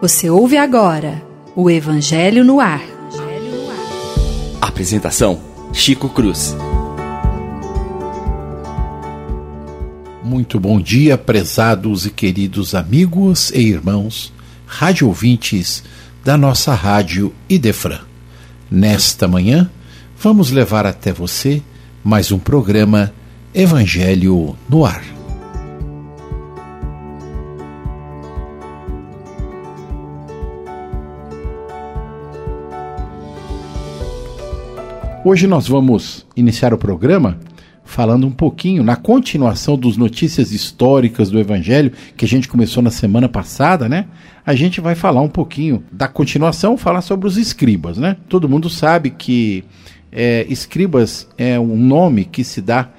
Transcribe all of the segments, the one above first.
Você ouve agora o Evangelho no Ar. Apresentação: Chico Cruz. Muito bom dia, prezados e queridos amigos e irmãos, rádio ouvintes da nossa rádio Idefran. Nesta manhã, vamos levar até você mais um programa Evangelho no Ar. Hoje nós vamos iniciar o programa falando um pouquinho na continuação dos notícias históricas do Evangelho que a gente começou na semana passada, né? A gente vai falar um pouquinho da continuação, falar sobre os escribas, né? Todo mundo sabe que é, escribas é um nome que se dá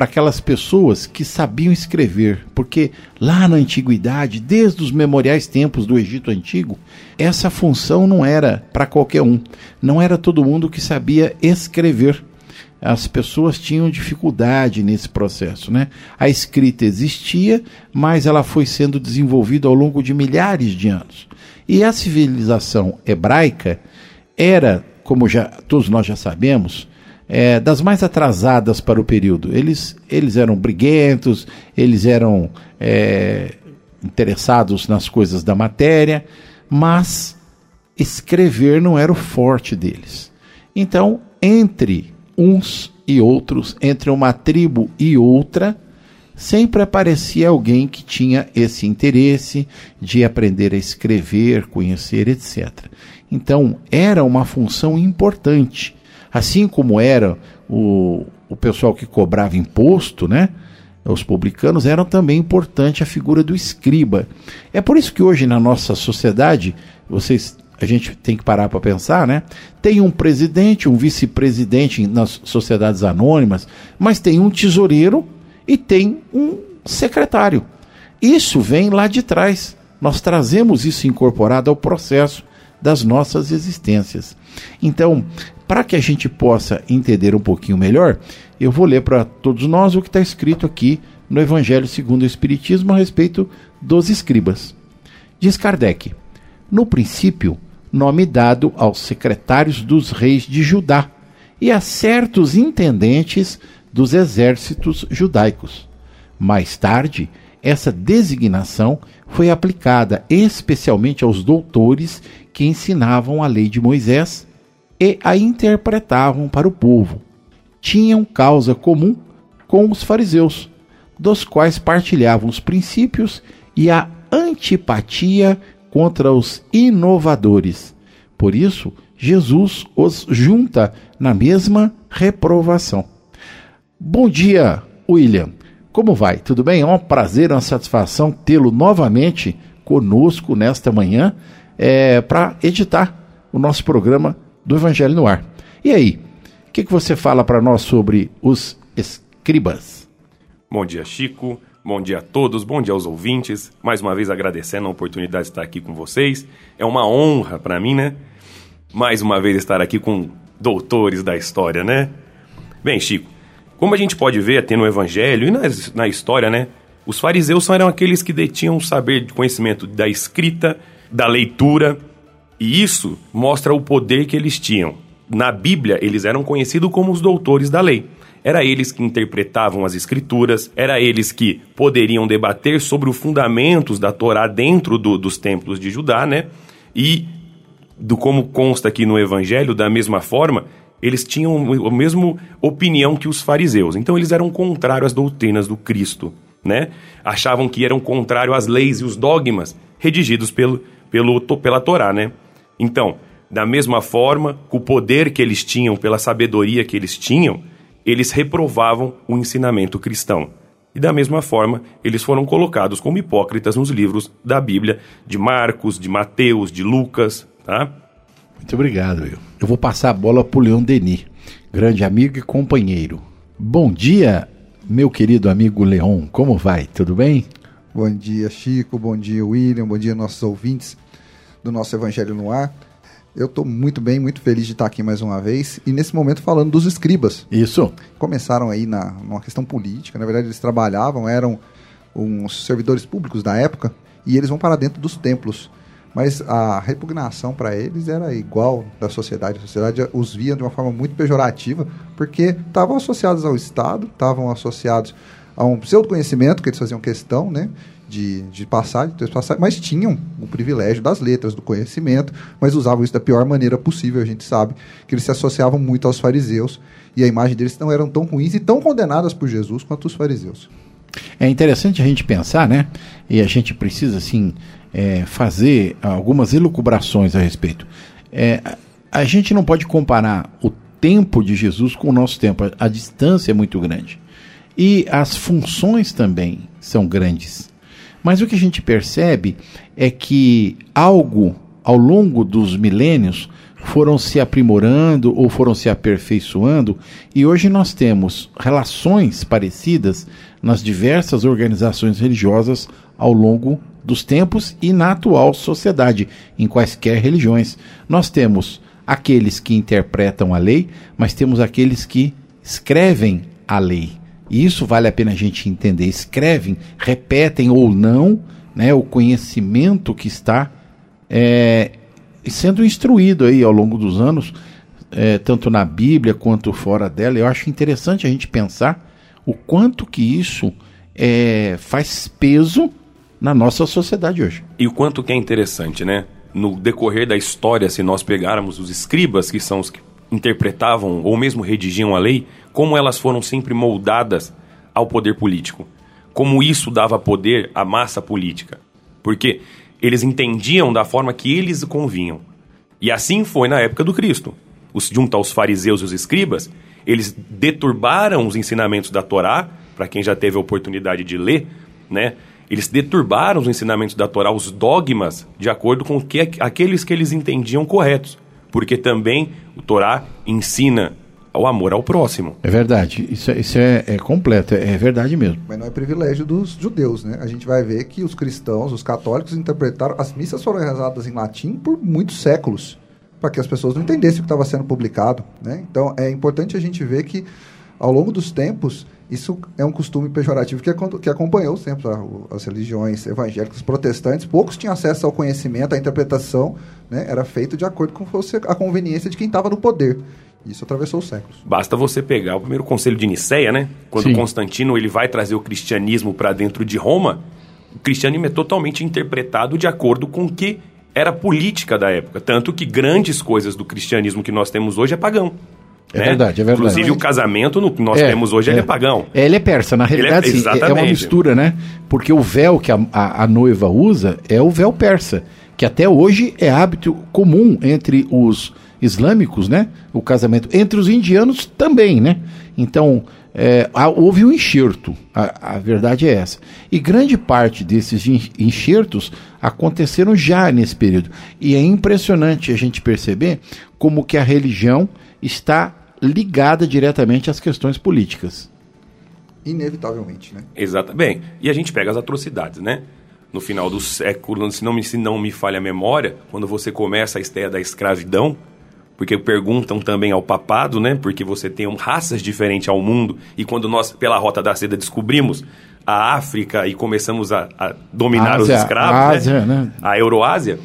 para aquelas pessoas que sabiam escrever, porque lá na antiguidade, desde os memoriais tempos do Egito antigo, essa função não era para qualquer um, não era todo mundo que sabia escrever. As pessoas tinham dificuldade nesse processo, né? A escrita existia, mas ela foi sendo desenvolvida ao longo de milhares de anos. E a civilização hebraica era, como já todos nós já sabemos, é, das mais atrasadas para o período. Eles, eles eram briguentos, eles eram é, interessados nas coisas da matéria, mas escrever não era o forte deles. Então, entre uns e outros, entre uma tribo e outra, sempre aparecia alguém que tinha esse interesse de aprender a escrever, conhecer, etc. Então, era uma função importante Assim como era o, o pessoal que cobrava imposto, né? Os publicanos eram também importante a figura do escriba. É por isso que hoje na nossa sociedade, vocês a gente tem que parar para pensar, né? Tem um presidente, um vice-presidente nas sociedades anônimas, mas tem um tesoureiro e tem um secretário. Isso vem lá de trás. Nós trazemos isso incorporado ao processo das nossas existências. Então, para que a gente possa entender um pouquinho melhor, eu vou ler para todos nós o que está escrito aqui no Evangelho segundo o Espiritismo a respeito dos escribas. Diz Kardec: No princípio, nome dado aos secretários dos reis de Judá e a certos intendentes dos exércitos judaicos. Mais tarde, essa designação foi aplicada especialmente aos doutores que ensinavam a lei de Moisés e a interpretavam para o povo. Tinham causa comum com os fariseus, dos quais partilhavam os princípios e a antipatia contra os inovadores. Por isso, Jesus os junta na mesma reprovação. Bom dia, William. Como vai? Tudo bem? É um prazer, uma satisfação tê-lo novamente conosco nesta manhã é, para editar o nosso programa do Evangelho no Ar. E aí, o que, que você fala para nós sobre os escribas? Bom dia, Chico. Bom dia a todos, bom dia aos ouvintes. Mais uma vez agradecendo a oportunidade de estar aqui com vocês. É uma honra para mim, né? Mais uma vez estar aqui com doutores da história, né? Bem, Chico, como a gente pode ver até no Evangelho e na, na história, né? Os fariseus eram aqueles que detinham o saber de conhecimento da escrita, da leitura e isso mostra o poder que eles tinham. Na Bíblia, eles eram conhecidos como os doutores da lei. Era eles que interpretavam as escrituras, era eles que poderiam debater sobre os fundamentos da Torá dentro do, dos templos de Judá, né? E, do como consta aqui no Evangelho, da mesma forma, eles tinham a mesma opinião que os fariseus. Então, eles eram contrários às doutrinas do Cristo, né? Achavam que eram contrários às leis e os dogmas redigidos pelo, pelo, pela Torá, né? Então, da mesma forma, com o poder que eles tinham, pela sabedoria que eles tinham, eles reprovavam o ensinamento cristão. E da mesma forma, eles foram colocados como hipócritas nos livros da Bíblia, de Marcos, de Mateus, de Lucas, tá? Muito obrigado, Will. Eu vou passar a bola para o Leon Denis, grande amigo e companheiro. Bom dia, meu querido amigo Leon. Como vai? Tudo bem? Bom dia, Chico. Bom dia, William. Bom dia, nossos ouvintes do nosso Evangelho no Ar. Eu estou muito bem, muito feliz de estar aqui mais uma vez e nesse momento falando dos escribas. Isso. Começaram aí na numa questão política, na verdade eles trabalhavam, eram uns servidores públicos da época e eles vão para dentro dos templos. Mas a repugnação para eles era igual da sociedade. A sociedade os via de uma forma muito pejorativa, porque estavam associados ao Estado, estavam associados a um pseudo-conhecimento que eles faziam questão, né? De, de passar, de passar, mas tinham o privilégio das letras, do conhecimento, mas usavam isso da pior maneira possível. A gente sabe que eles se associavam muito aos fariseus e a imagem deles não eram tão ruins e tão condenadas por Jesus quanto os fariseus. É interessante a gente pensar, né? E a gente precisa, assim, é, fazer algumas elucubrações a respeito. É, a gente não pode comparar o tempo de Jesus com o nosso tempo, a, a distância é muito grande. E as funções também são grandes. Mas o que a gente percebe é que algo ao longo dos milênios foram se aprimorando ou foram se aperfeiçoando, e hoje nós temos relações parecidas nas diversas organizações religiosas ao longo dos tempos e na atual sociedade, em quaisquer religiões. Nós temos aqueles que interpretam a lei, mas temos aqueles que escrevem a lei. E isso vale a pena a gente entender. Escrevem, repetem ou não né, o conhecimento que está é, sendo instruído aí ao longo dos anos, é, tanto na Bíblia quanto fora dela. Eu acho interessante a gente pensar o quanto que isso é, faz peso na nossa sociedade hoje. E o quanto que é interessante, né? No decorrer da história, se nós pegarmos os escribas, que são os que interpretavam ou mesmo redigiam a lei, como elas foram sempre moldadas ao poder político. Como isso dava poder à massa política. Porque eles entendiam da forma que eles convinham. E assim foi na época do Cristo. Os, junto aos fariseus e os escribas, eles deturbaram os ensinamentos da Torá, para quem já teve a oportunidade de ler, né? Eles deturbaram os ensinamentos da Torá, os dogmas, de acordo com que, aqueles que eles entendiam corretos. Porque também o Torá ensina o amor ao próximo. É verdade, isso, é, isso é, é completo, é, é, verdade mesmo. Mas não é privilégio dos judeus, né? A gente vai ver que os cristãos, os católicos interpretaram, as missas foram rezadas em latim por muitos séculos, para que as pessoas não entendessem o que estava sendo publicado, né? Então é importante a gente ver que ao longo dos tempos isso é um costume pejorativo que, que acompanhou sempre as religiões evangélicas protestantes. Poucos tinham acesso ao conhecimento, à interpretação, né? era feito de acordo com fosse a conveniência de quem estava no poder. Isso atravessou os séculos. Basta você pegar o primeiro conselho de Nicéia, né? Quando Sim. Constantino ele vai trazer o cristianismo para dentro de Roma, o cristianismo é totalmente interpretado de acordo com o que era política da época. Tanto que grandes coisas do cristianismo que nós temos hoje é pagão. É né? verdade, é verdade. Inclusive o casamento no que nós é, temos hoje, é. ele é pagão. É, ele é persa, na realidade é, sim, é uma mistura, né? Porque o véu que a, a, a, noiva usa é o véu persa, que até hoje é hábito comum entre os islâmicos, né? O casamento entre os indianos também, né? Então, é, houve um enxerto, a, a, verdade é essa. E grande parte desses enxertos aconteceram já nesse período. E é impressionante a gente perceber como que a religião está ligada diretamente às questões políticas. Inevitavelmente, né? Exatamente. E a gente pega as atrocidades, né? No final do século, se não, me, se não me falha a memória, quando você começa a ideia da escravidão, porque perguntam também ao papado, né? Porque você tem um, raças diferentes ao mundo, e quando nós, pela Rota da Seda, descobrimos a África e começamos a, a dominar Ásia, os escravos, a, né? Ásia, né? né? a Euroásia,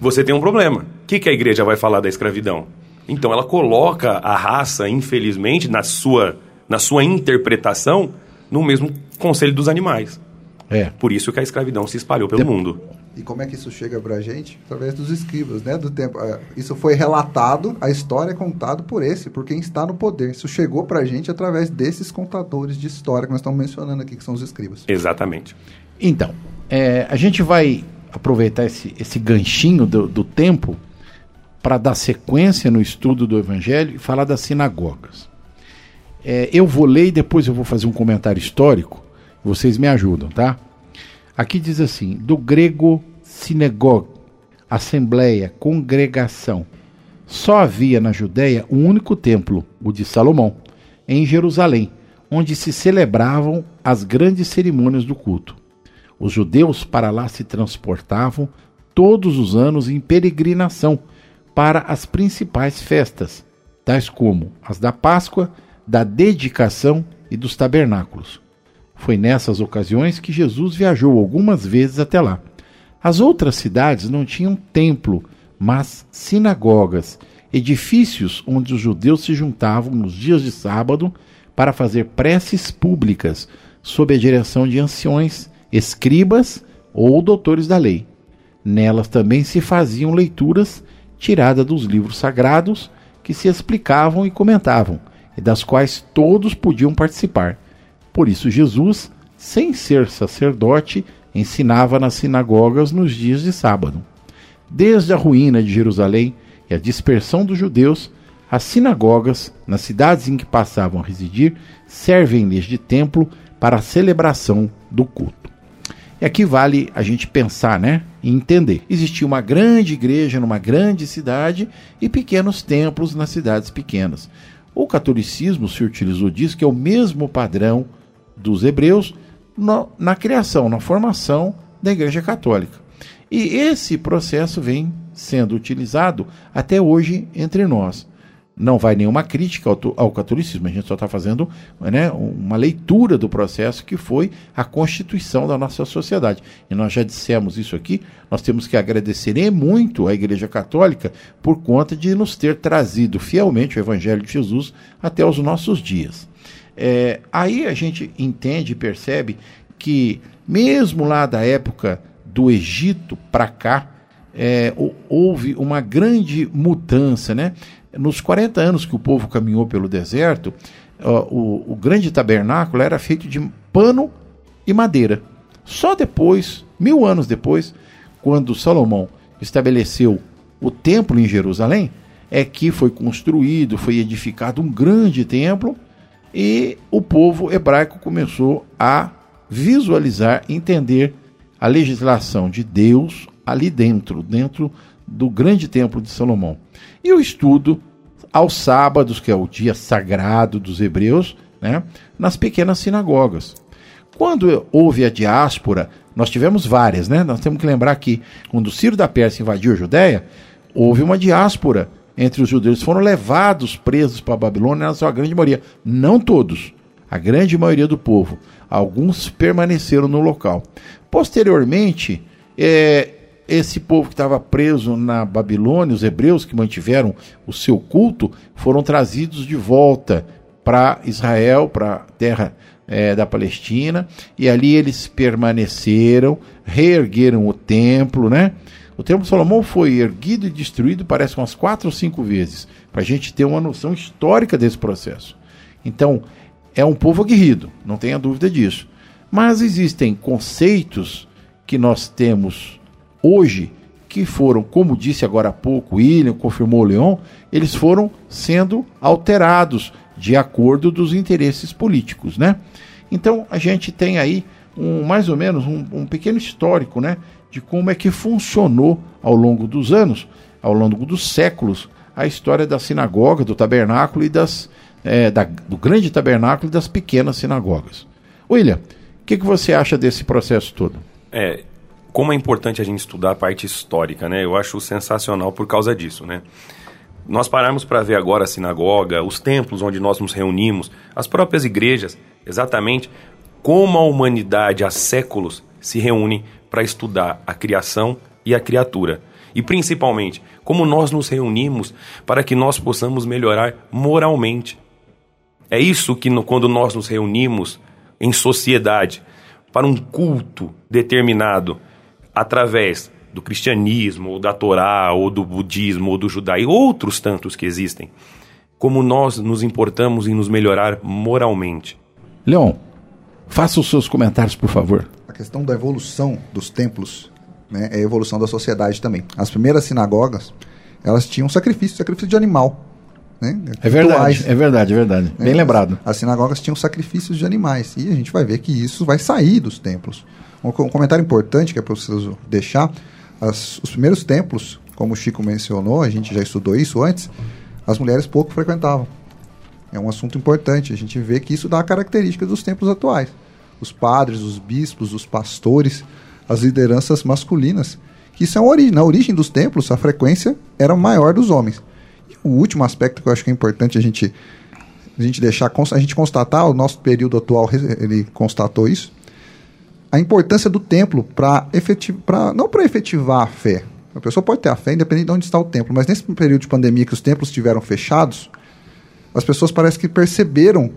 você tem um problema. O que, que a igreja vai falar da escravidão? Então ela coloca a raça, infelizmente, na sua, na sua interpretação, no mesmo conselho dos animais. É. Por isso que a escravidão se espalhou pelo de... mundo. E como é que isso chega para a gente? Através dos escribas, né? Do tempo. Ah, isso foi relatado, a história é contada por esse, por quem está no poder. Isso chegou para a gente através desses contadores de história que nós estamos mencionando aqui, que são os escribas. Exatamente. Então, é, a gente vai aproveitar esse, esse ganchinho do, do tempo para dar sequência no estudo do Evangelho e falar das sinagogas. É, eu vou ler e depois eu vou fazer um comentário histórico. Vocês me ajudam, tá? Aqui diz assim: do grego sinagoga, assembleia, congregação. Só havia na Judéia um único templo, o de Salomão, em Jerusalém, onde se celebravam as grandes cerimônias do culto. Os judeus para lá se transportavam todos os anos em peregrinação para as principais festas, tais como as da Páscoa, da dedicação e dos tabernáculos. Foi nessas ocasiões que Jesus viajou algumas vezes até lá. As outras cidades não tinham templo, mas sinagogas, edifícios onde os judeus se juntavam nos dias de sábado para fazer preces públicas, sob a direção de anciões, escribas ou doutores da lei. Nelas também se faziam leituras tiradas dos livros sagrados que se explicavam e comentavam, e das quais todos podiam participar. Por isso, Jesus, sem ser sacerdote, ensinava nas sinagogas nos dias de sábado. Desde a ruína de Jerusalém e a dispersão dos judeus, as sinagogas, nas cidades em que passavam a residir, servem-lhes de templo para a celebração do culto. E aqui vale a gente pensar, né? E entender. Existia uma grande igreja numa grande cidade e pequenos templos nas cidades pequenas. O catolicismo se utilizou disso, que é o mesmo padrão dos hebreus no, na criação, na formação da Igreja Católica. E esse processo vem sendo utilizado até hoje entre nós não vai nenhuma crítica ao, ao catolicismo, a gente só está fazendo né, uma leitura do processo que foi a constituição da nossa sociedade. E nós já dissemos isso aqui, nós temos que agradecer muito à Igreja Católica por conta de nos ter trazido fielmente o Evangelho de Jesus até os nossos dias. É, aí a gente entende e percebe que, mesmo lá da época do Egito para cá, é, houve uma grande mudança, né? Nos 40 anos que o povo caminhou pelo deserto, o, o grande tabernáculo era feito de pano e madeira. Só depois, mil anos depois, quando Salomão estabeleceu o templo em Jerusalém, é que foi construído, foi edificado um grande templo e o povo hebraico começou a visualizar, entender a legislação de Deus ali dentro, dentro do grande templo de Salomão. E o estudo aos sábados, que é o dia sagrado dos hebreus, né, nas pequenas sinagogas. Quando houve a diáspora, nós tivemos várias, né? Nós temos que lembrar que quando Ciro da Pérsia invadiu a Judéia, houve uma diáspora entre os judeus. Foram levados presos para a Babilônia, na sua grande maioria. Não todos, a grande maioria do povo. Alguns permaneceram no local. Posteriormente, é, esse povo que estava preso na Babilônia, os hebreus que mantiveram o seu culto, foram trazidos de volta para Israel, para a terra é, da Palestina, e ali eles permaneceram, reergueram o templo, né? O templo de Salomão foi erguido e destruído, parece umas quatro ou cinco vezes, para a gente ter uma noção histórica desse processo. Então, é um povo aguerrido, não tenha dúvida disso. Mas existem conceitos que nós temos hoje que foram, como disse agora há pouco, William confirmou o Leon, eles foram sendo alterados de acordo dos interesses políticos, né? Então a gente tem aí um mais ou menos um, um pequeno histórico, né, de como é que funcionou ao longo dos anos, ao longo dos séculos, a história da sinagoga, do tabernáculo e das é, da, do grande tabernáculo e das pequenas sinagogas. William, o que, que você acha desse processo todo? É, como é importante a gente estudar a parte histórica, né? Eu acho sensacional por causa disso, né? Nós paramos para ver agora a sinagoga, os templos onde nós nos reunimos, as próprias igrejas, exatamente como a humanidade há séculos se reúne para estudar a criação e a criatura. E principalmente, como nós nos reunimos para que nós possamos melhorar moralmente. É isso que, no, quando nós nos reunimos em sociedade, para um culto determinado, através do cristianismo, ou da Torá, ou do budismo, ou do judaísmo, outros tantos que existem, como nós nos importamos em nos melhorar moralmente. Leon, faça os seus comentários, por favor. Questão da evolução dos templos né, é a evolução da sociedade também. As primeiras sinagogas, elas tinham sacrifício, sacrifício de animal. Né? É verdade, é verdade, é verdade. Bem lembrado. As, as sinagogas tinham sacrifícios de animais. E a gente vai ver que isso vai sair dos templos. Um, comentário importante que é preciso deixar: as, os primeiros templos, como o Chico mencionou, a gente já estudou isso antes, as mulheres pouco frequentavam. É um assunto importante. A gente vê que isso dá a característica dos templos atuais. Os padres, os bispos, os pastores, as lideranças masculinas. Que uma origem. Na origem dos templos, a frequência era maior dos homens. E o último aspecto que eu acho que é importante a gente a gente deixar, a gente constatar, o nosso período atual ele constatou isso, a importância do templo para efetivar, não para efetivar a fé. A pessoa pode ter a fé independente de onde está o templo, mas nesse período de pandemia que os templos estiveram fechados, as pessoas parece que perceberam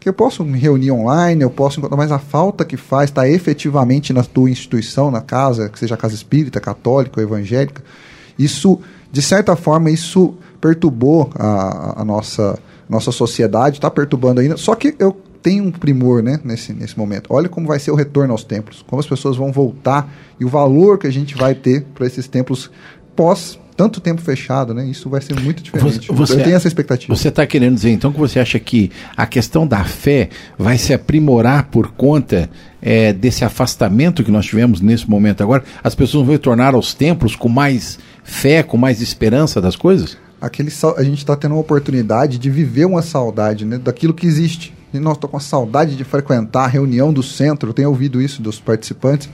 que eu posso me reunir online, eu posso encontrar, mas a falta que faz está efetivamente na tua instituição, na casa, que seja casa espírita, católica ou evangélica. Isso, de certa forma, isso perturbou a, a nossa, nossa sociedade, está perturbando ainda. Só que eu tenho um primor né, nesse, nesse momento. Olha como vai ser o retorno aos templos, como as pessoas vão voltar e o valor que a gente vai ter para esses templos pós tanto tempo fechado, né? Isso vai ser muito diferente. Você, eu tenho essa expectativa. Você está querendo dizer então que você acha que a questão da fé vai se aprimorar por conta é, desse afastamento que nós tivemos nesse momento agora? As pessoas vão retornar aos templos com mais fé, com mais esperança das coisas? Aquele, a gente está tendo uma oportunidade de viver uma saudade né, daquilo que existe. E nós estou com a saudade de frequentar a reunião do centro. Eu tenho ouvido isso dos participantes,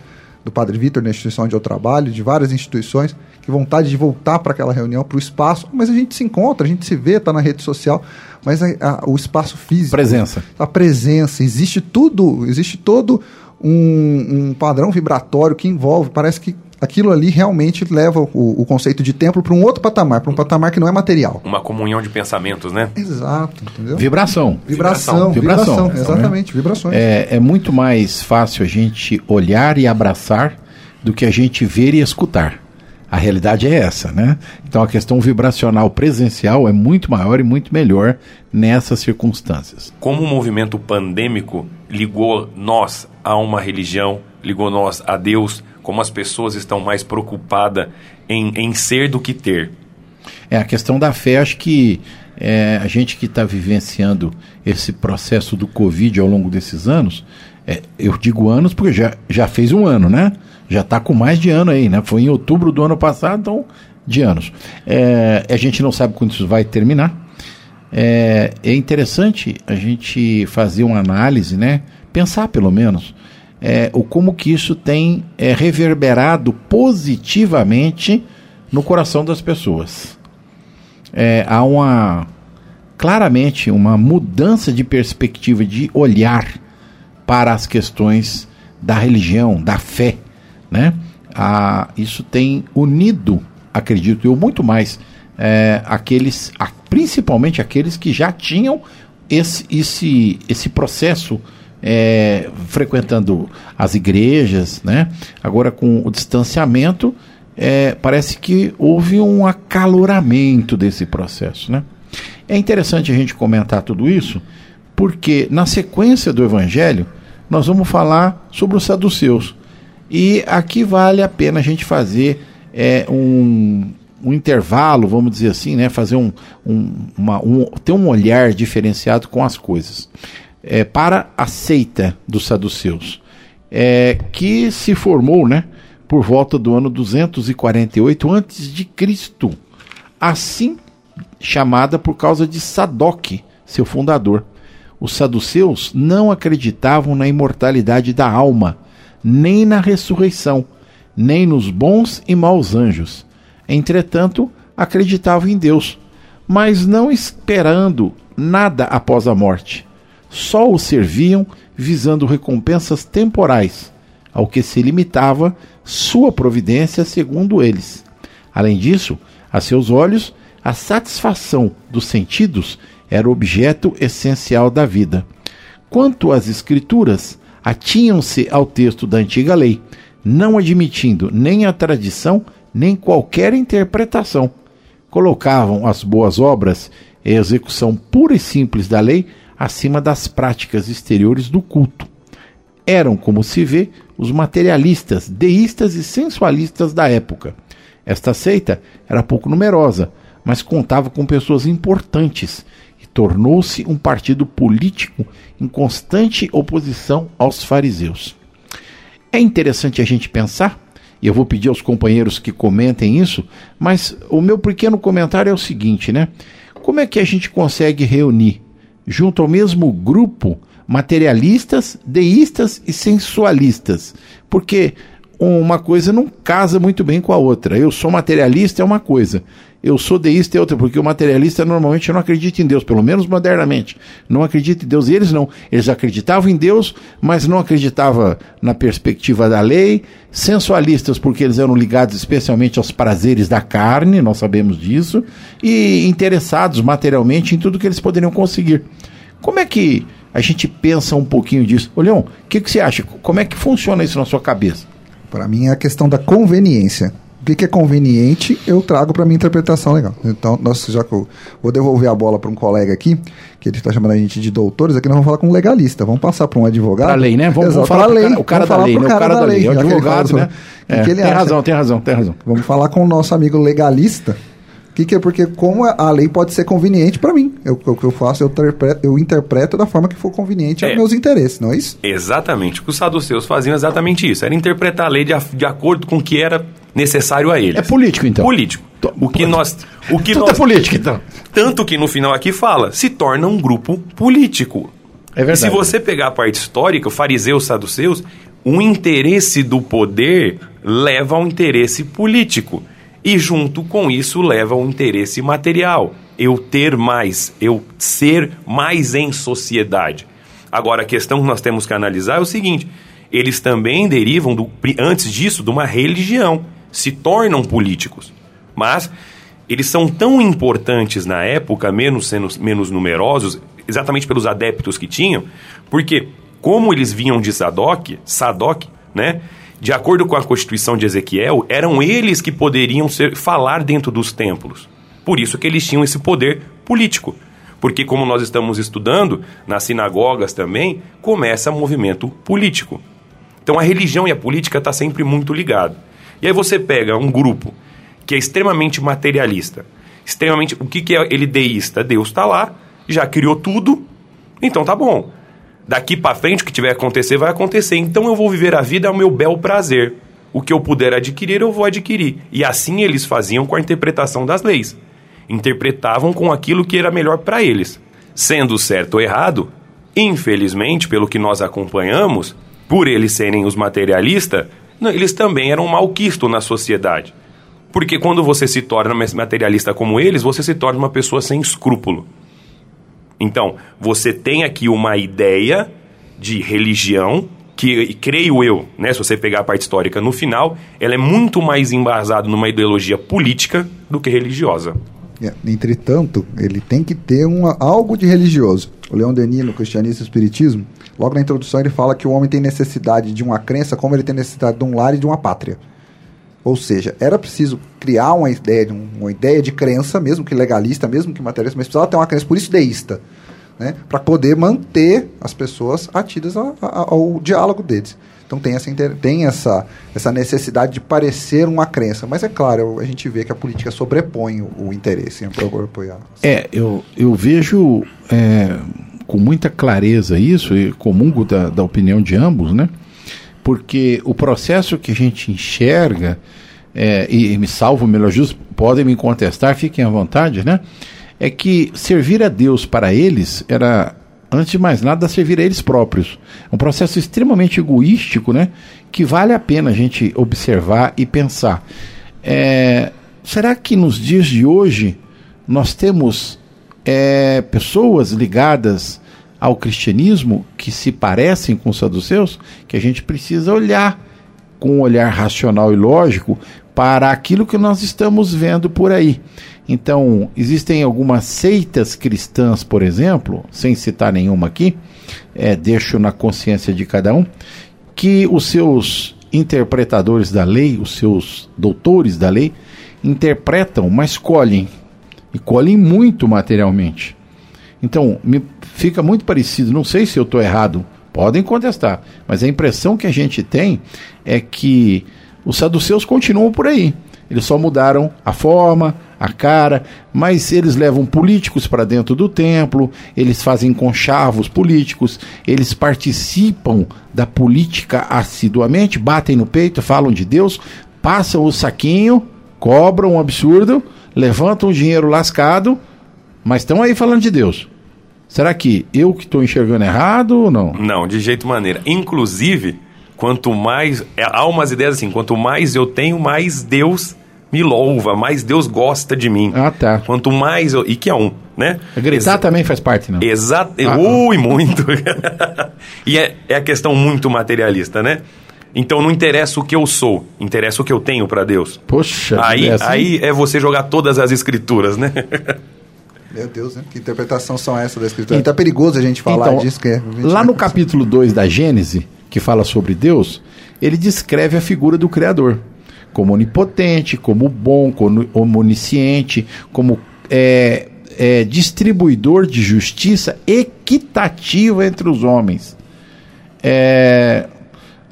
do Padre Vitor, na instituição onde eu trabalho, de várias instituições que vontade de voltar para aquela reunião, para o espaço, mas a gente se encontra, a gente se vê, está na rede social, mas a, a, o espaço físico. Presença. A presença, existe tudo, existe todo um, um padrão vibratório que envolve, parece que aquilo ali realmente leva o, o conceito de templo para um outro patamar, para um patamar que não é material. Uma comunhão de pensamentos, né? Exato, entendeu? Vibração. Vibração, vibração, vibração, vibração exatamente, né? vibrações. É, é muito mais fácil a gente olhar e abraçar do que a gente ver e escutar. A realidade é essa, né? Então a questão vibracional presencial é muito maior e muito melhor nessas circunstâncias. Como o movimento pandêmico ligou nós a uma religião, ligou nós a Deus, como as pessoas estão mais preocupadas em, em ser do que ter. É, a questão da fé, acho que é, a gente que está vivenciando esse processo do Covid ao longo desses anos, é, eu digo anos porque já, já fez um ano, né? Já está com mais de ano aí, né? Foi em outubro do ano passado, então de anos. É, a gente não sabe quando isso vai terminar. É, é, interessante a gente fazer uma análise, né? Pensar pelo menos é, o como que isso tem é, reverberado positivamente no coração das pessoas. É, há uma claramente uma mudança de perspectiva de olhar para as questões da religião, da fé né? Isso tem unido, acredito eu, muito mais é, aqueles, a, principalmente aqueles que já tinham esse, esse, esse processo é, frequentando as igrejas, né? Agora com o distanciamento, é, parece que houve um acaloramento desse processo, né? É interessante a gente comentar tudo isso, porque na sequência do Evangelho nós vamos falar sobre os saduceus. E aqui vale a pena a gente fazer é, um, um intervalo, vamos dizer assim, né? Fazer um, um, uma, um ter um olhar diferenciado com as coisas. É, para a seita dos saduceus, é, que se formou, né? Por volta do ano 248 antes de Cristo, assim chamada por causa de Sadoc, seu fundador. Os saduceus não acreditavam na imortalidade da alma nem na ressurreição, nem nos bons e maus anjos. Entretanto, acreditavam em Deus, mas não esperando nada após a morte. Só o serviam visando recompensas temporais, ao que se limitava sua providência segundo eles. Além disso, a seus olhos, a satisfação dos sentidos era o objeto essencial da vida. Quanto às Escrituras, atinham-se ao texto da antiga lei, não admitindo nem a tradição nem qualquer interpretação. Colocavam as boas obras e a execução pura e simples da lei acima das práticas exteriores do culto. Eram, como se vê, os materialistas, deístas e sensualistas da época. Esta seita era pouco numerosa, mas contava com pessoas importantes tornou-se um partido político em constante oposição aos fariseus. É interessante a gente pensar, e eu vou pedir aos companheiros que comentem isso, mas o meu pequeno comentário é o seguinte, né? Como é que a gente consegue reunir junto ao mesmo grupo materialistas, deístas e sensualistas? Porque uma coisa não casa muito bem com a outra. Eu sou materialista é uma coisa, eu sou deísta e outra, porque o materialista normalmente não acredita em Deus, pelo menos modernamente. Não acredita em Deus. E eles não. Eles acreditavam em Deus, mas não acreditavam na perspectiva da lei. Sensualistas, porque eles eram ligados especialmente aos prazeres da carne, nós sabemos disso. E interessados materialmente em tudo que eles poderiam conseguir. Como é que a gente pensa um pouquinho disso? Ô, Leon, o que, que você acha? Como é que funciona isso na sua cabeça? Para mim é a questão da conveniência. O que, que é conveniente, eu trago para minha interpretação legal. Então, nós já que eu vou devolver a bola para um colega aqui, que ele está chamando a gente de doutores, aqui nós vamos falar com um legalista. Vamos passar para um advogado. Para lei, né? Vamos, Exato, vamos falar pra lei. o cara, o cara Vamos da lei, né? O cara da lei, é o já que ele advogado, fala né? sobre- o que tem acha. razão, tem razão, tem razão. Vamos falar com o nosso amigo legalista. O que, que é? Porque como a lei pode ser conveniente para mim. Eu- O que eu faço, eu interpreto, eu interpreto da forma que for conveniente É. aos meus interesses, não é isso? Exatamente. O que os saduceus faziam exatamente isso. Era interpretar a lei de, de acordo com o que era necessário a eles. É político, então. Político. O que nós... O que Tudo nós é político, então. Tanto que no final aqui fala, se torna um grupo político. É verdade. E se você pegar a parte histórica, o fariseus, saduceus, o interesse do poder leva ao interesse político. E junto com isso leva ao interesse material. Eu ter mais, eu ser mais em sociedade. Agora, a questão que nós temos que analisar é o seguinte: eles também derivam, do, antes disso, de uma religião. Se tornam políticos. Mas eles são tão importantes na época, menos, sendo, menos numerosos, exatamente pelos adeptos que tinham, porque como eles vinham de Sadoc, Sadoc, né? De acordo com a Constituição de Ezequiel, eram eles que poderiam ser, falar dentro dos templos. Por isso que eles tinham esse poder político. Porque como nós estamos estudando, nas sinagogas também, começa movimento político. Então a religião e a política está sempre muito ligado. E aí você pega um grupo que é extremamente materialista, extremamente. O que, que é ele deísta? Deus está lá, já criou tudo, então tá bom. Daqui para frente o que tiver a acontecer vai acontecer. Então eu vou viver a vida ao meu bel prazer. O que eu puder adquirir, eu vou adquirir. E assim eles faziam com a interpretação das leis. Interpretavam com aquilo que era melhor para eles. Sendo certo ou errado, infelizmente, pelo que nós acompanhamos, por eles serem os materialistas, não, eles também eram malquistos na sociedade. Porque quando você se torna materialista como eles, você se torna uma pessoa sem escrúpulo. Então, você tem aqui uma ideia de religião que, creio eu, né, se você pegar a parte histórica no final, ela é muito mais embasada numa ideologia política do que religiosa. É, Entretanto, ele tem que ter uma, algo de religioso. O Leon Denis, no Cristianismo e Espiritismo, logo na introdução ele fala que o homem tem necessidade de uma crença como ele tem necessidade de um lar e de uma pátria. Ou seja, era preciso criar uma ideia, de um- uma ideia de crença, mesmo que legalista, mesmo que materialista, mas precisava ter uma crença, por isso deísta, né? para poder manter as pessoas atidas ao diálogo deles. Então tem, essa, tem essa, essa necessidade de parecer uma crença. Mas é claro, a gente vê que a política sobrepõe o, o interesse em apoiar. É, eu, eu vejo é, com muita clareza isso, e comungo da, da opinião de ambos, né? Porque o processo que a gente enxerga, é, e, e me salvo, melhor justo, podem me contestar, fiquem à vontade, né? É que servir a Deus para eles era, antes de mais nada, servir a eles próprios. Um processo extremamente egoístico, né? Que vale a pena a gente observar e pensar. É, será que nos dias de hoje nós temos é, pessoas ligadas ao cristianismo que se parecem com os saduceus? Que a gente precisa olhar com um olhar racional e lógico para aquilo que nós estamos vendo por aí. Então, existem algumas seitas cristãs, por exemplo, sem citar nenhuma aqui, é, deixo na consciência de cada um, que os seus interpretadores da lei, os seus doutores da lei, interpretam, mas colhem. E colhem muito materialmente. Então, me fica muito parecido, não sei se eu estou errado, podem contestar, mas a impressão que a gente tem é que os saduceus continuam por aí. Eles só mudaram a forma, a cara, mas eles levam políticos para dentro do templo, eles fazem conchavos políticos, eles participam da política assiduamente, batem no peito, falam de Deus, passam o saquinho, cobram um absurdo, levantam o dinheiro lascado, mas estão aí falando de Deus. Será que eu que estou enxergando errado ou não? Não, de jeito maneira. Inclusive, quanto mais. é, Há umas ideias assim: quanto mais eu tenho, mais Deus me louva, mais Deus gosta de mim. Ah, tá. Quanto mais eu. E que é um, né? Gritar Exa- também faz parte, não? Exato. Ah. Ui, muito. e é, é a questão muito materialista, né? Então não interessa o que eu sou, interessa o que eu tenho para Deus. Poxa, Aí, é assim? aí é você jogar todas as escrituras, né? Meu Deus, né? Que interpretação são essas da escritura? Então é perigoso a gente falar Então, disso. Que é, Lá no capítulo 2 da Gênese, que fala sobre Deus, ele descreve a figura do Criador como onipotente, como bom, como onisciente, como é, é, distribuidor de justiça equitativa entre os homens. É,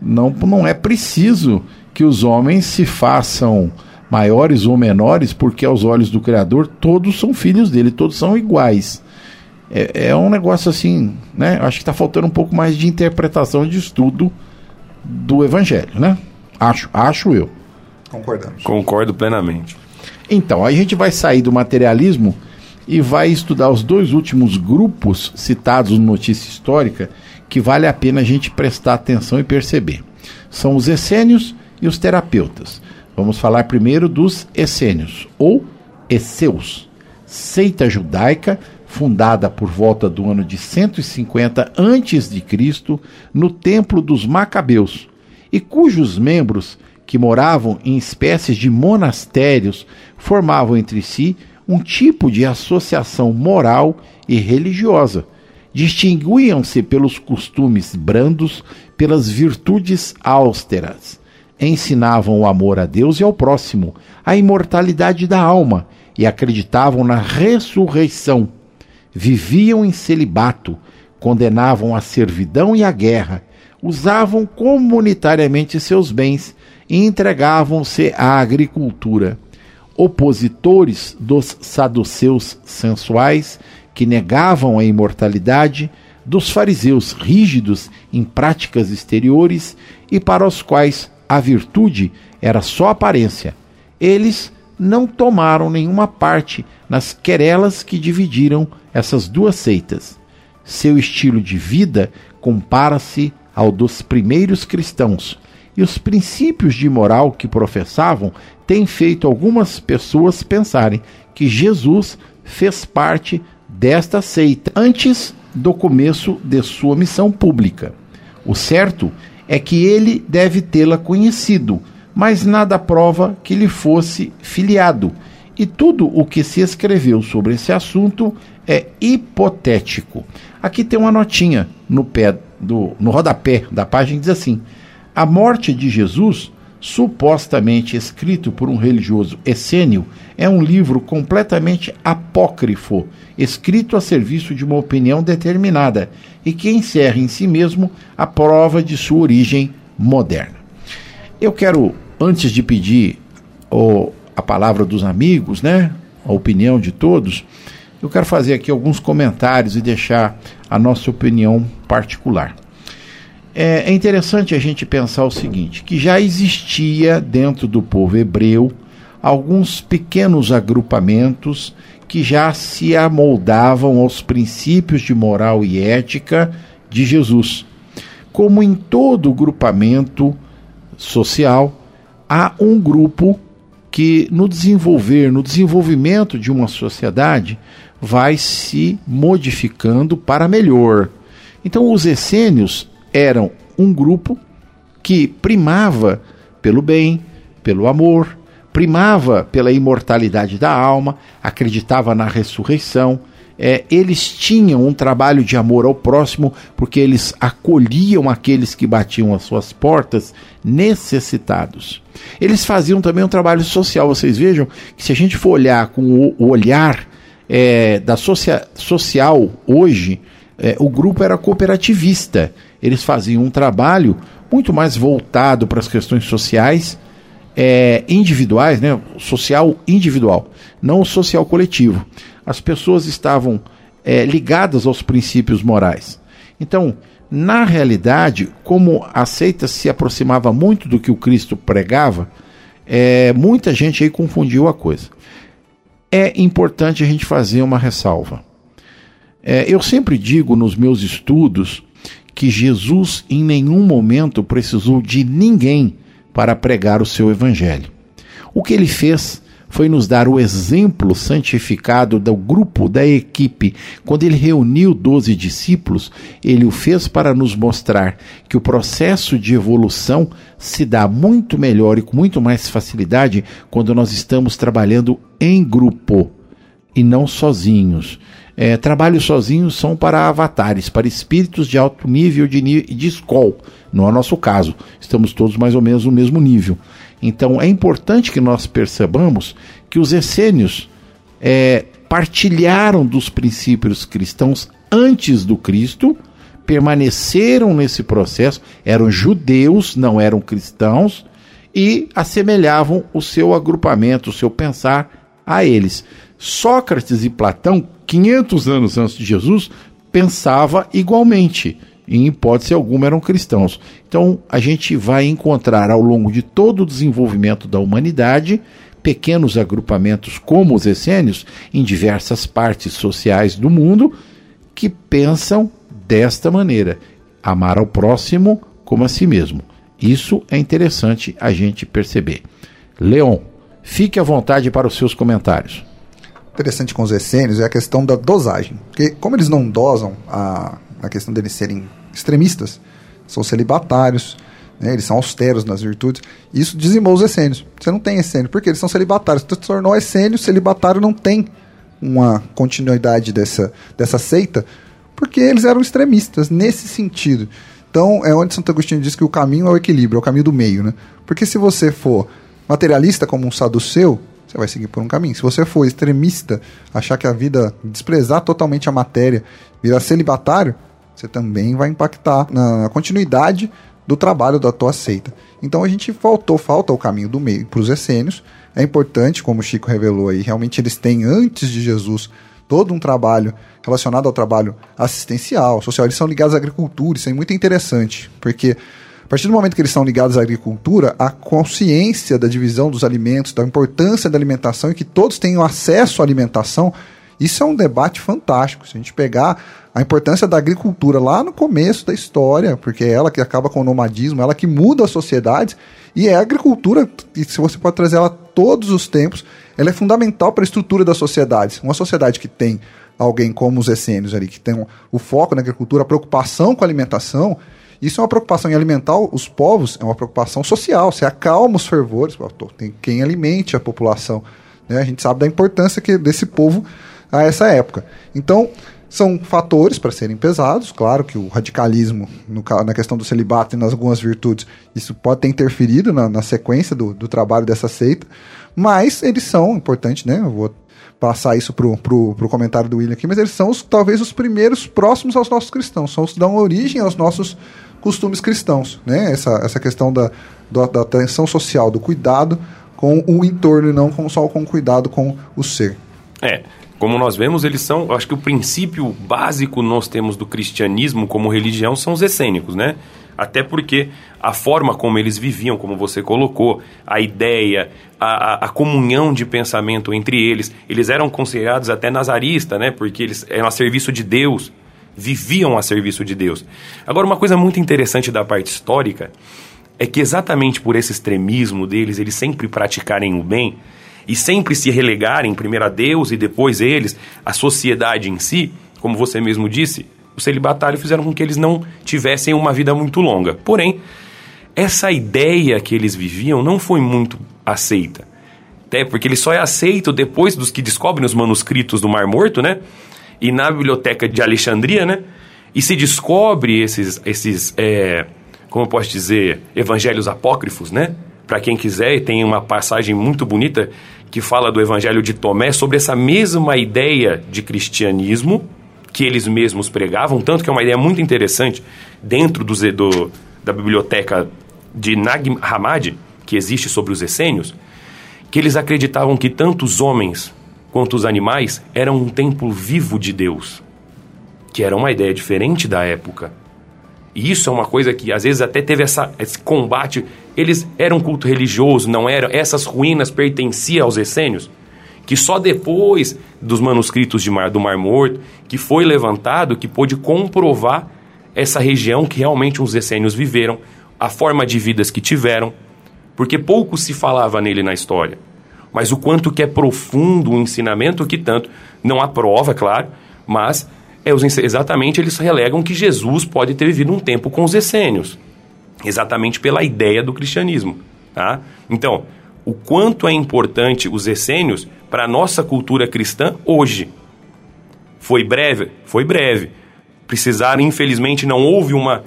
não, não é preciso que os homens se façam maiores ou menores, porque aos olhos do Criador todos são filhos dele, todos são iguais. É, é um negócio assim, né? Acho que está faltando um pouco mais de interpretação de estudo do Evangelho, né? Acho, acho eu. Concordamos. Concordo plenamente. Então, aí a gente vai sair do materialismo e vai estudar os dois últimos grupos citados no Notícia Histórica que vale a pena a gente prestar atenção e perceber. São os essênios e os terapeutas. Vamos falar primeiro dos essênios, ou Esseus, seita judaica fundada por volta do ano de 150 a.C. no Templo dos Macabeus, e cujos membros, que moravam em espécies de monastérios, formavam entre si um tipo de associação moral e religiosa. Distinguiam-se pelos costumes brandos, pelas virtudes austeras. Ensinavam o amor a Deus e ao próximo, a imortalidade da alma e acreditavam na ressurreição. Viviam em celibato, condenavam a servidão e a guerra, usavam comunitariamente seus bens e entregavam-se à agricultura. Opositores dos saduceus sensuais, que negavam a imortalidade, dos fariseus rígidos em práticas exteriores e para os quais a virtude era só aparência. Eles não tomaram nenhuma parte nas querelas que dividiram essas duas seitas. Seu estilo de vida compara-se ao dos primeiros cristãos, e os princípios de moral que professavam têm feito algumas pessoas pensarem que Jesus fez parte desta seita antes do começo de sua missão pública. O certo é que ele deve tê-la conhecido, mas nada prova que lhe fosse filiado, e tudo o que se escreveu sobre esse assunto é hipotético. Aqui tem uma notinha no pé do no rodapé da página diz assim: A morte de Jesus, supostamente escrito por um religioso essênio, é um livro completamente apócrifo, escrito a serviço de uma opinião determinada e que encerra em si mesmo a prova de sua origem moderna. Eu quero, antes de pedir a palavra dos amigos, né, a opinião de todos, eu quero fazer aqui alguns comentários e deixar a nossa opinião particular. É, é interessante a gente pensar o seguinte: que já existia dentro do povo hebreu alguns pequenos agrupamentos que já se amoldavam aos princípios de moral e ética de Jesus. Como em todo grupamento social, há um grupo que no desenvolver, no desenvolvimento de uma sociedade, vai se modificando para melhor. Então, os essênios eram um grupo que primava pelo bem, pelo amor, primava pela imortalidade da alma, acreditava na ressurreição. É, eles tinham um trabalho de amor ao próximo, porque eles acolhiam aqueles que batiam às suas portas necessitados. Eles faziam também um trabalho social. Vocês vejam que se a gente for olhar com o olhar é, da socia social hoje, é, o grupo era cooperativista. Eles faziam um trabalho muito mais voltado para as questões sociais, é, individuais, né? social individual, não social coletivo. As pessoas estavam é, ligadas aos princípios morais. Então, na realidade, como a seita se aproximava muito do que o Cristo pregava, é, muita gente aí confundiu a coisa. É importante a gente fazer uma ressalva. É, eu sempre digo nos meus estudos que Jesus em nenhum momento precisou de ninguém para pregar o seu evangelho. O que ele fez foi nos dar o exemplo santificado do grupo, da equipe. Quando ele reuniu doze discípulos, ele o fez para nos mostrar que o processo de evolução se dá muito melhor e com muito mais facilidade quando nós estamos trabalhando em grupo e não sozinhos. É, trabalhos sozinhos são para avatares, para espíritos de alto nível de, de escol. Não é o nosso caso. Estamos todos mais ou menos no mesmo nível. Então é importante que nós percebamos que os essênios é, partilharam dos princípios cristãos antes do Cristo, permaneceram nesse processo, eram judeus, não eram cristãos, e assemelhavam o seu agrupamento, o seu pensar a eles. Sócrates e Platão, 500 anos antes de Jesus, pensava igualmente em hipótese alguma eram cristãos. Então a gente vai encontrar ao longo de todo o desenvolvimento da humanidade pequenos agrupamentos como os essênios em diversas partes sociais do mundo que pensam desta maneira: amar ao próximo como a si mesmo. Isso é interessante a gente perceber. Leon, fique à vontade para os seus comentários. Interessante com os essênios é a questão da dosagem. Porque como eles não dosam a, a questão deles serem extremistas, são celibatários, né, eles são austeros nas virtudes. Isso dizimou os essênios. Você não tem essênio, porque eles são celibatários. Você se tornou essênio, celibatário não tem uma continuidade dessa, dessa seita, porque eles eram extremistas nesse sentido. Então, é onde Santo Agostinho diz que o caminho é o equilíbrio, é o caminho do meio. Né? Porque se você for materialista como um saduceu, você vai seguir por um caminho. Se você for extremista, achar que a vida, desprezar totalmente a matéria, virar celibatário, você também vai impactar na continuidade do trabalho da tua seita. Então a gente faltou, falta o caminho do meio para os essênios. É importante, como o Chico revelou aí, realmente eles têm antes de Jesus todo um trabalho relacionado ao trabalho assistencial, social. Eles são ligados à agricultura, isso é muito interessante, porque partir do momento que eles são ligados à agricultura, a consciência da divisão dos alimentos, da importância da alimentação e que todos tenham acesso à alimentação, isso é um debate fantástico. Se a gente pegar a importância da agricultura lá no começo da história, porque é ela que acaba com o nomadismo, ela que muda as sociedades, e é a agricultura, e se você pode trazer ela todos os tempos, ela é fundamental para a estrutura das sociedades. Uma sociedade que tem alguém como os essênios ali, que tem o foco na agricultura, a preocupação com a alimentação, isso é uma preocupação em alimentar os povos, é uma preocupação social, você acalma os fervores, tem quem alimente a população. Né? A gente sabe da importância que desse povo a essa época. Então, são fatores para serem pesados, claro que o radicalismo no, na questão do celibato e nas algumas virtudes, isso pode ter interferido na, na sequência do, do, trabalho dessa seita, mas eles são importantes, né? Eu vou passar isso pro, pro, pro comentário do William aqui, mas eles são os, talvez os primeiros próximos aos nossos cristãos, são os que dão origem aos nossos costumes cristãos, né? Essa, essa questão da, da, da atenção social, do cuidado com o entorno e não com, só com cuidado com o ser. É, como nós vemos, eles são, acho que o princípio básico nós temos do cristianismo como religião são os essênicos, né? Até porque a forma como eles viviam, como você colocou, a ideia, a, a, comunhão de pensamento entre eles, eles eram considerados até nazaristas, né? Porque eles eram a serviço de Deus, viviam a serviço de Deus. Agora, uma coisa muito interessante da parte histórica é que exatamente por esse extremismo deles, eles sempre praticarem o bem, e sempre se relegarem primeiro a Deus e depois eles, a sociedade em si, como você mesmo disse, o celibatário fizeram com que eles não tivessem uma vida muito longa. Porém, essa ideia que eles viviam não foi muito aceita. Até porque ele só é aceito depois dos que descobrem os manuscritos do Mar Morto, né? E na biblioteca de Alexandria, né? E se descobre esses, esses é, como eu posso dizer, evangelhos apócrifos, né? para quem quiser, tem uma passagem muito bonita que fala do Evangelho de Tomé sobre essa mesma ideia de cristianismo que eles mesmos pregavam, tanto que é uma ideia muito interessante dentro do, do da biblioteca de Nag Hammadi, que existe sobre os essênios, que eles acreditavam que tanto os homens quanto os animais eram um templo vivo de Deus, que era uma ideia diferente da época. E isso é uma coisa que às vezes até teve essa, esse combate. Eles eram culto religioso, não eram? Essas ruínas pertenciam aos essênios? Que só depois dos manuscritos Mar, do Mar Morto, que foi levantado, que pôde comprovar essa região que realmente os essênios viveram, a forma de vidas que tiveram, porque pouco se falava nele na história. Mas o quanto que é profundo o ensinamento, que tanto não há prova, claro, mas é os, exatamente eles relegam que Jesus pode ter vivido um tempo com os essênios, exatamente pela ideia do cristianismo. Tá? Então, o quanto é importante os essênios para a nossa cultura cristã hoje. Foi breve? Foi breve. Precisaram, infelizmente, não houve uma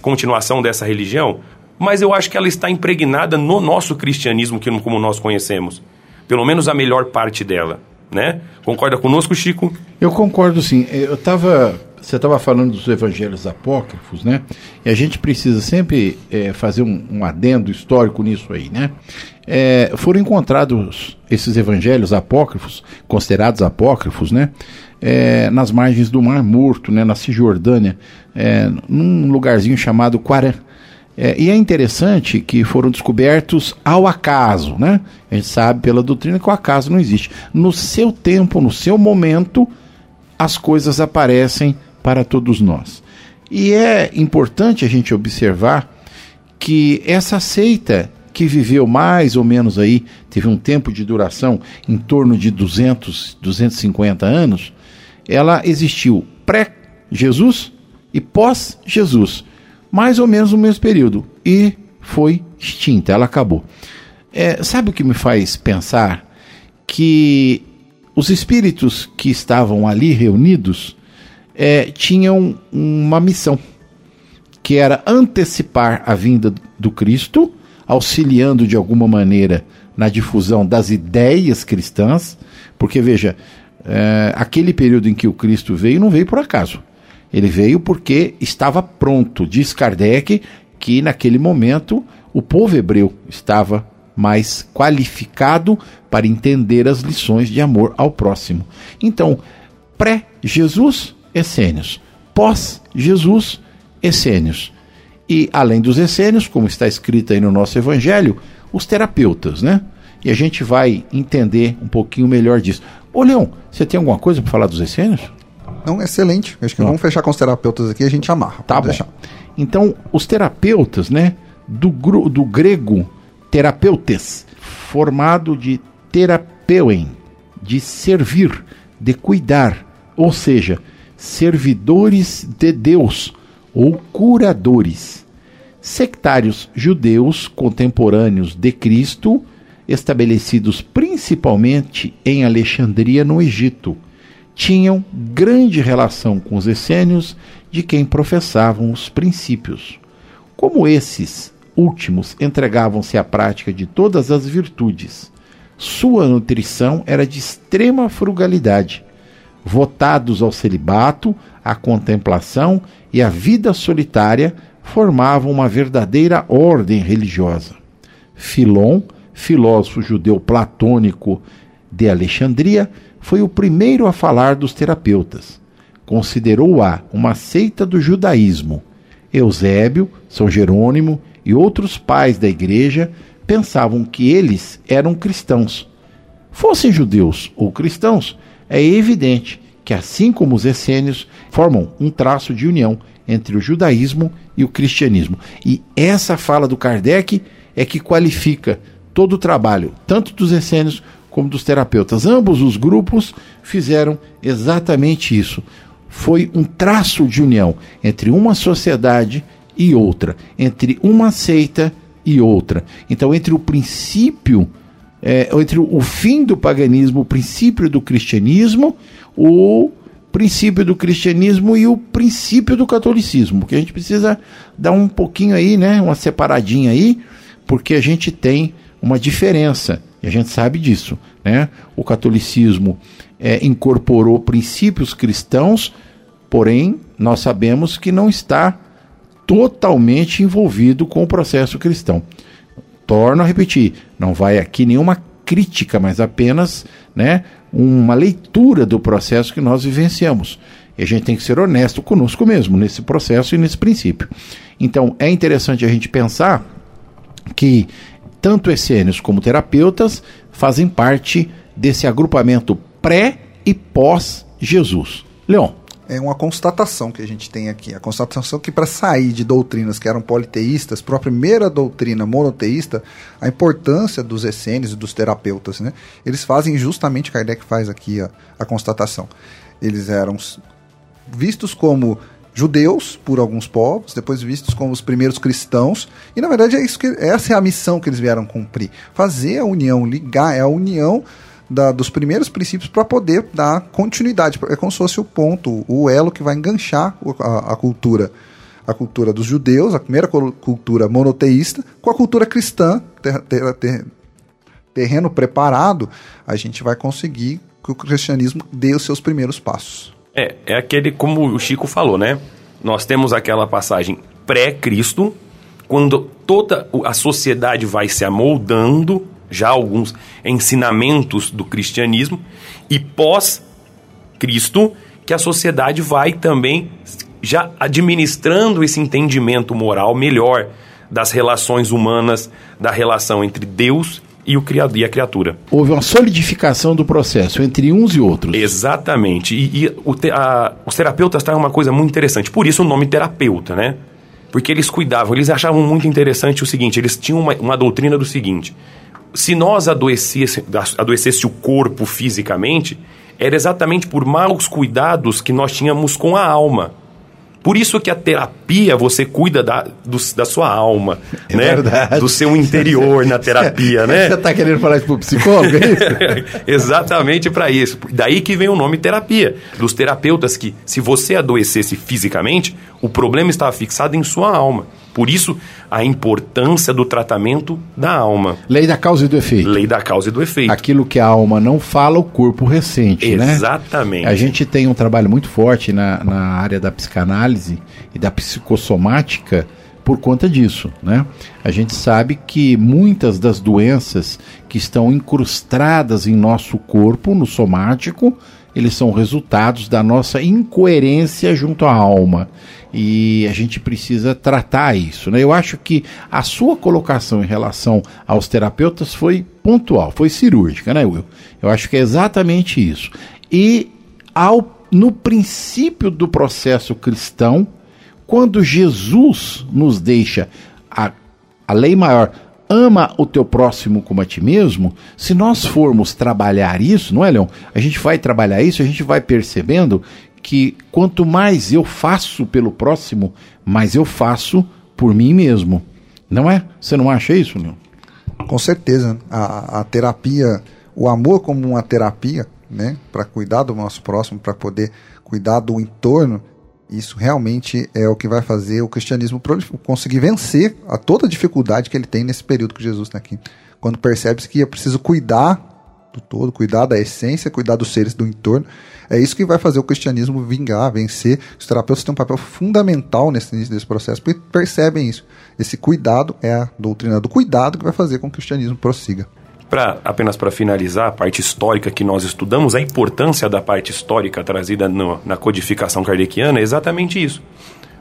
continuação dessa religião, mas eu acho que ela está impregnada no nosso cristianismo que como nós conhecemos. Pelo menos a melhor parte dela, né? Concorda conosco, Chico? Eu concordo sim. Eu estava você estava falando dos evangelhos apócrifos, né? E a gente precisa sempre é, fazer um, um, adendo histórico nisso aí, né? É, foram encontrados esses evangelhos apócrifos, considerados apócrifos, né? É, nas margens do Mar Morto, né? Na Cisjordânia, num lugarzinho chamado Quarã. É, e é interessante que foram descobertos ao acaso, né? A gente sabe pela doutrina que o acaso não existe. No seu tempo, no seu momento, as coisas aparecem para todos nós. E é importante a gente observar que essa seita que viveu mais ou menos aí, teve um tempo de duração em torno de 200, 250 anos, ela existiu pré-Jesus e pós-Jesus mais ou menos no mesmo período, e foi extinta, ela acabou. É, sabe o que me faz pensar? Que os espíritos que estavam ali reunidos é, tinham uma missão, que era antecipar a vinda do Cristo, auxiliando de alguma maneira na difusão das ideias cristãs, porque veja, é, aquele período em que o Cristo veio não veio por acaso. Ele veio porque estava pronto. Diz Kardec que naquele momento o povo hebreu estava mais qualificado para entender as lições de amor ao próximo. Então, pré-Jesus, essênios. Pós-Jesus, essênios. E além dos essênios, como está escrito aí no nosso evangelho, os terapeutas, né? E a gente vai entender um pouquinho melhor disso. Ô Leão, você tem alguma coisa para falar dos essênios? Não, excelente. Acho que vamos fechar com os terapeutas aqui e a gente amarra. Tá bom. Deixar. Então, os terapeutas, né, do, do grego terapeutes, formado de terapeuem, de servir, de cuidar, ou seja, servidores de Deus ou curadores. Sectários judeus contemporâneos de Cristo, estabelecidos principalmente em Alexandria, no Egito tinham grande relação com os essênios de quem professavam os princípios. Como esses últimos entregavam-se à prática de todas as virtudes, sua nutrição era de extrema frugalidade, votados ao celibato, à contemplação e à vida solitária, formavam uma verdadeira ordem religiosa. Filon, filósofo judeu platônico de Alexandria, foi o primeiro a falar dos terapeutas. Considerou-a uma seita do judaísmo. Eusébio, São Jerônimo e outros pais da igreja pensavam que eles eram cristãos. Fossem judeus ou cristãos, é evidente que, assim como os essênios, formam um traço de união entre o judaísmo e o cristianismo. E essa fala do Kardec é que qualifica todo o trabalho, tanto dos essênios como dos terapeutas. Ambos os grupos fizeram exatamente isso. Foi um traço de união entre uma sociedade e outra, entre uma seita e outra. Então, entre o princípio, é, entre o fim do paganismo, o princípio do cristianismo, o princípio do cristianismo e o princípio do catolicismo, que a gente precisa dar um pouquinho aí, né, uma separadinha aí, porque a gente tem uma diferença. E a gente sabe disso. Né? O catolicismo é, incorporou princípios cristãos, porém, nós sabemos que não está totalmente envolvido com o processo cristão. Torno a repetir, não vai aqui nenhuma crítica, mas apenas né, uma leitura do processo que nós vivenciamos. E a gente tem que ser honesto conosco mesmo nesse processo e nesse princípio. Então é interessante a gente pensar que tanto essênios como terapeutas fazem parte desse agrupamento pré e pós-Jesus. Leon. é uma constatação que a gente tem aqui. A constatação que para sair de doutrinas que eram politeístas para a primeira doutrina monoteísta, a importância dos essênios e dos terapeutas, né? Eles fazem justamente, Kardec faz aqui a constatação. Eles eram vistos como judeus por alguns povos, depois vistos como os primeiros cristãos, e na verdade é isso que essa é a missão que eles vieram cumprir, fazer a união, ligar é a união da, dos primeiros princípios para poder dar continuidade. É como se fosse o ponto, o elo que vai enganchar a, a cultura. A cultura dos judeus, a primeira cultura monoteísta, com a cultura cristã, ter, ter, ter, terreno preparado, a gente vai conseguir que o cristianismo dê os seus primeiros passos. É, é aquele, como o Chico falou, né? Nós temos aquela passagem pré-Cristo, quando toda a sociedade vai se amoldando já alguns ensinamentos do cristianismo, e pós-Cristo, que a sociedade vai também já administrando esse entendimento moral melhor das relações humanas, da relação entre Deus e, o criado, e a criatura. Houve uma solidificação do processo entre uns e outros. Exatamente. E, e o te, a, os terapeutas trazem uma coisa muito interessante. Por isso o nome terapeuta, né? Porque eles cuidavam, eles achavam muito interessante o seguinte: eles tinham uma, uma doutrina do seguinte se nós adoecesse, adoecesse o corpo fisicamente, era exatamente por maus cuidados que nós tínhamos com a alma. Por isso que a terapia você cuida da, do, da sua alma, é né? Verdade. Do seu interior na terapia, né? Você está querendo falar isso para o psicólogo, é isso? Exatamente para isso. Daí que vem o nome terapia. Dos terapeutas que, se você adoecesse fisicamente, o problema estava fixado em sua alma. Por isso, a importância do tratamento da alma. Lei da causa e do efeito. Lei da causa e do efeito. Aquilo que a alma não fala, o corpo ressente, Exatamente. né? Exatamente. A gente tem um trabalho muito forte na, na área da psicanálise e da psicossomática por conta disso, né? A gente sabe que muitas das doenças que estão incrustadas em nosso corpo, no somático, eles são resultados da nossa incoerência junto à alma e a gente precisa tratar isso. Né? Eu acho que a sua colocação em relação aos terapeutas foi pontual, foi cirúrgica, né, Will? Eu acho que é exatamente isso. E ao, no princípio do processo cristão, quando Jesus nos deixa a, a lei maior, ama o teu próximo como a ti mesmo, se nós formos trabalhar isso, não é, Leão? A gente vai trabalhar isso, a gente vai percebendo que quanto mais eu faço pelo próximo, mais eu faço por mim mesmo. Não é? Você não acha isso, Leon? Com certeza. A, a terapia, o amor como uma terapia, né, para cuidar do nosso próximo, para poder cuidar do entorno, isso realmente é o que vai fazer o cristianismo conseguir vencer a toda a dificuldade que ele tem nesse período que Jesus está aqui. Quando percebe que é preciso cuidar do todo, cuidar da essência, cuidar dos seres do entorno. É isso que vai fazer o cristianismo vingar, vencer. Os terapeutas têm um papel fundamental nesse desse processo, porque percebem isso. Esse cuidado é a doutrina do cuidado que vai fazer com que o cristianismo prossiga. Pra, apenas para finalizar a parte histórica que nós estudamos, a importância da parte histórica trazida no, na codificação kardeciana é exatamente isso.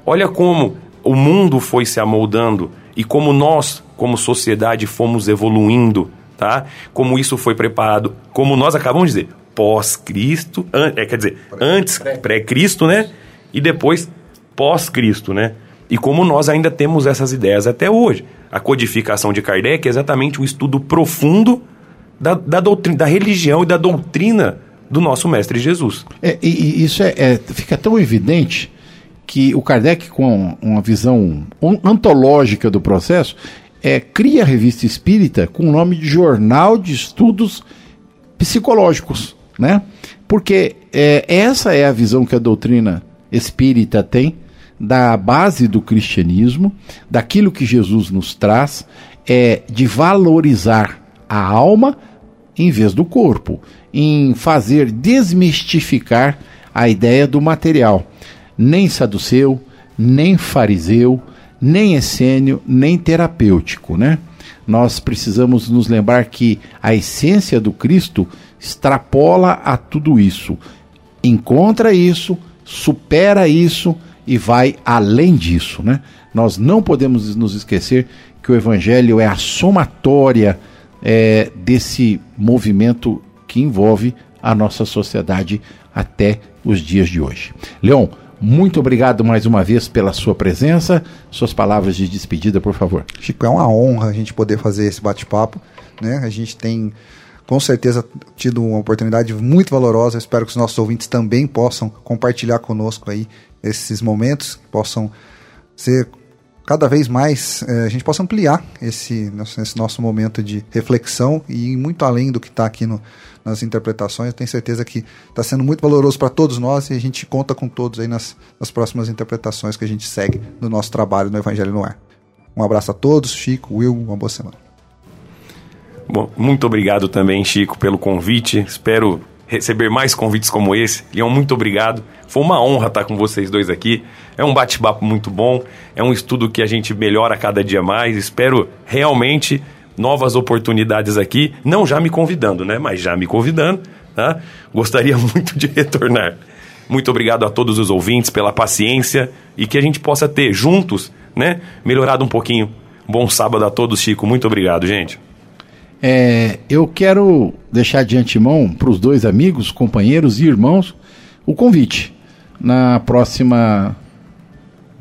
Olha como o mundo foi se amoldando e como nós, como sociedade, fomos evoluindo tá? Como isso foi preparado, como nós acabamos de dizer, pós-Cristo, é, quer dizer, antes pré-Cristo, né? E depois pós-Cristo, né? E como nós ainda temos essas ideias até hoje. A codificação de Kardec é exatamente um estudo profundo da, da, doutrina, da religião e da doutrina do nosso Mestre Jesus. É, e, isso é, é, fica tão evidente que o Kardec, com uma visão antológica do processo, é, cria a revista espírita com o nome de Jornal de Estudos Psicológicos, né? Porque é, essa é a visão que a doutrina espírita tem da base do cristianismo, daquilo que Jesus nos traz, é de valorizar a alma em vez do corpo, em fazer desmistificar a ideia do material. Nem saduceu, nem fariseu, nem essênio, nem terapêutico, né? Nós precisamos nos lembrar que a essência do Cristo extrapola a tudo isso, encontra isso, supera isso e vai além disso, né? Nós não podemos nos esquecer que o Evangelho é a somatória é, desse movimento que envolve a nossa sociedade até os dias de hoje. Leon, muito obrigado mais uma vez pela sua presença. Suas palavras de despedida, por favor. Chico, é uma honra a gente poder fazer esse bate-papo. Né? A gente tem com certeza tido uma oportunidade muito valorosa. Espero que os nossos ouvintes também possam compartilhar conosco aí esses momentos, possam ser cada vez mais eh, a gente possa ampliar esse, esse nosso momento de reflexão e ir muito além do que está aqui no, nas interpretações. Eu tenho certeza que está sendo muito valoroso para todos nós e a gente conta com todos aí nas, nas próximas interpretações que a gente segue no nosso trabalho no Evangelho no Ar. Um abraço a todos, Chico, Will, uma boa semana. Bom, muito obrigado também, Chico, pelo convite. Espero receber mais convites como esse. Leão, muito obrigado. Foi uma honra estar com vocês dois aqui. É um bate-papo muito bom, é um estudo que a gente melhora cada dia mais. Espero realmente novas oportunidades aqui, não já me convidando, né? Mas já me convidando, tá? Gostaria muito de retornar. Muito obrigado a todos os ouvintes pela paciência e que a gente possa ter juntos, né, melhorado um pouquinho. Bom sábado a todos, Chico. Muito obrigado, gente. É, eu quero deixar de antemão para os dois amigos, companheiros e irmãos o convite. Na próxima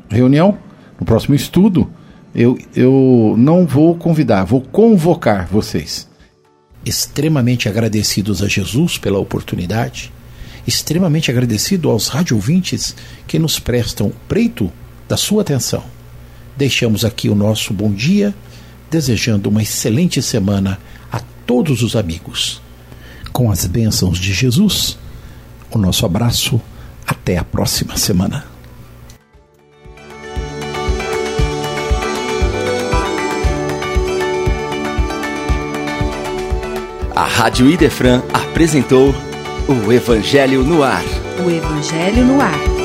reunião, no próximo estudo, eu, eu não vou convidar, vou convocar vocês. Extremamente agradecidos a Jesus pela oportunidade, extremamente agradecido aos radiovintes que nos prestam preito da sua atenção. Deixamos aqui o nosso bom dia desejando uma excelente semana a todos os amigos. Com as bênçãos de Jesus, o nosso abraço. Até a próxima semana. A Rádio Idefran apresentou o Evangelho no Ar. O Evangelho no Ar.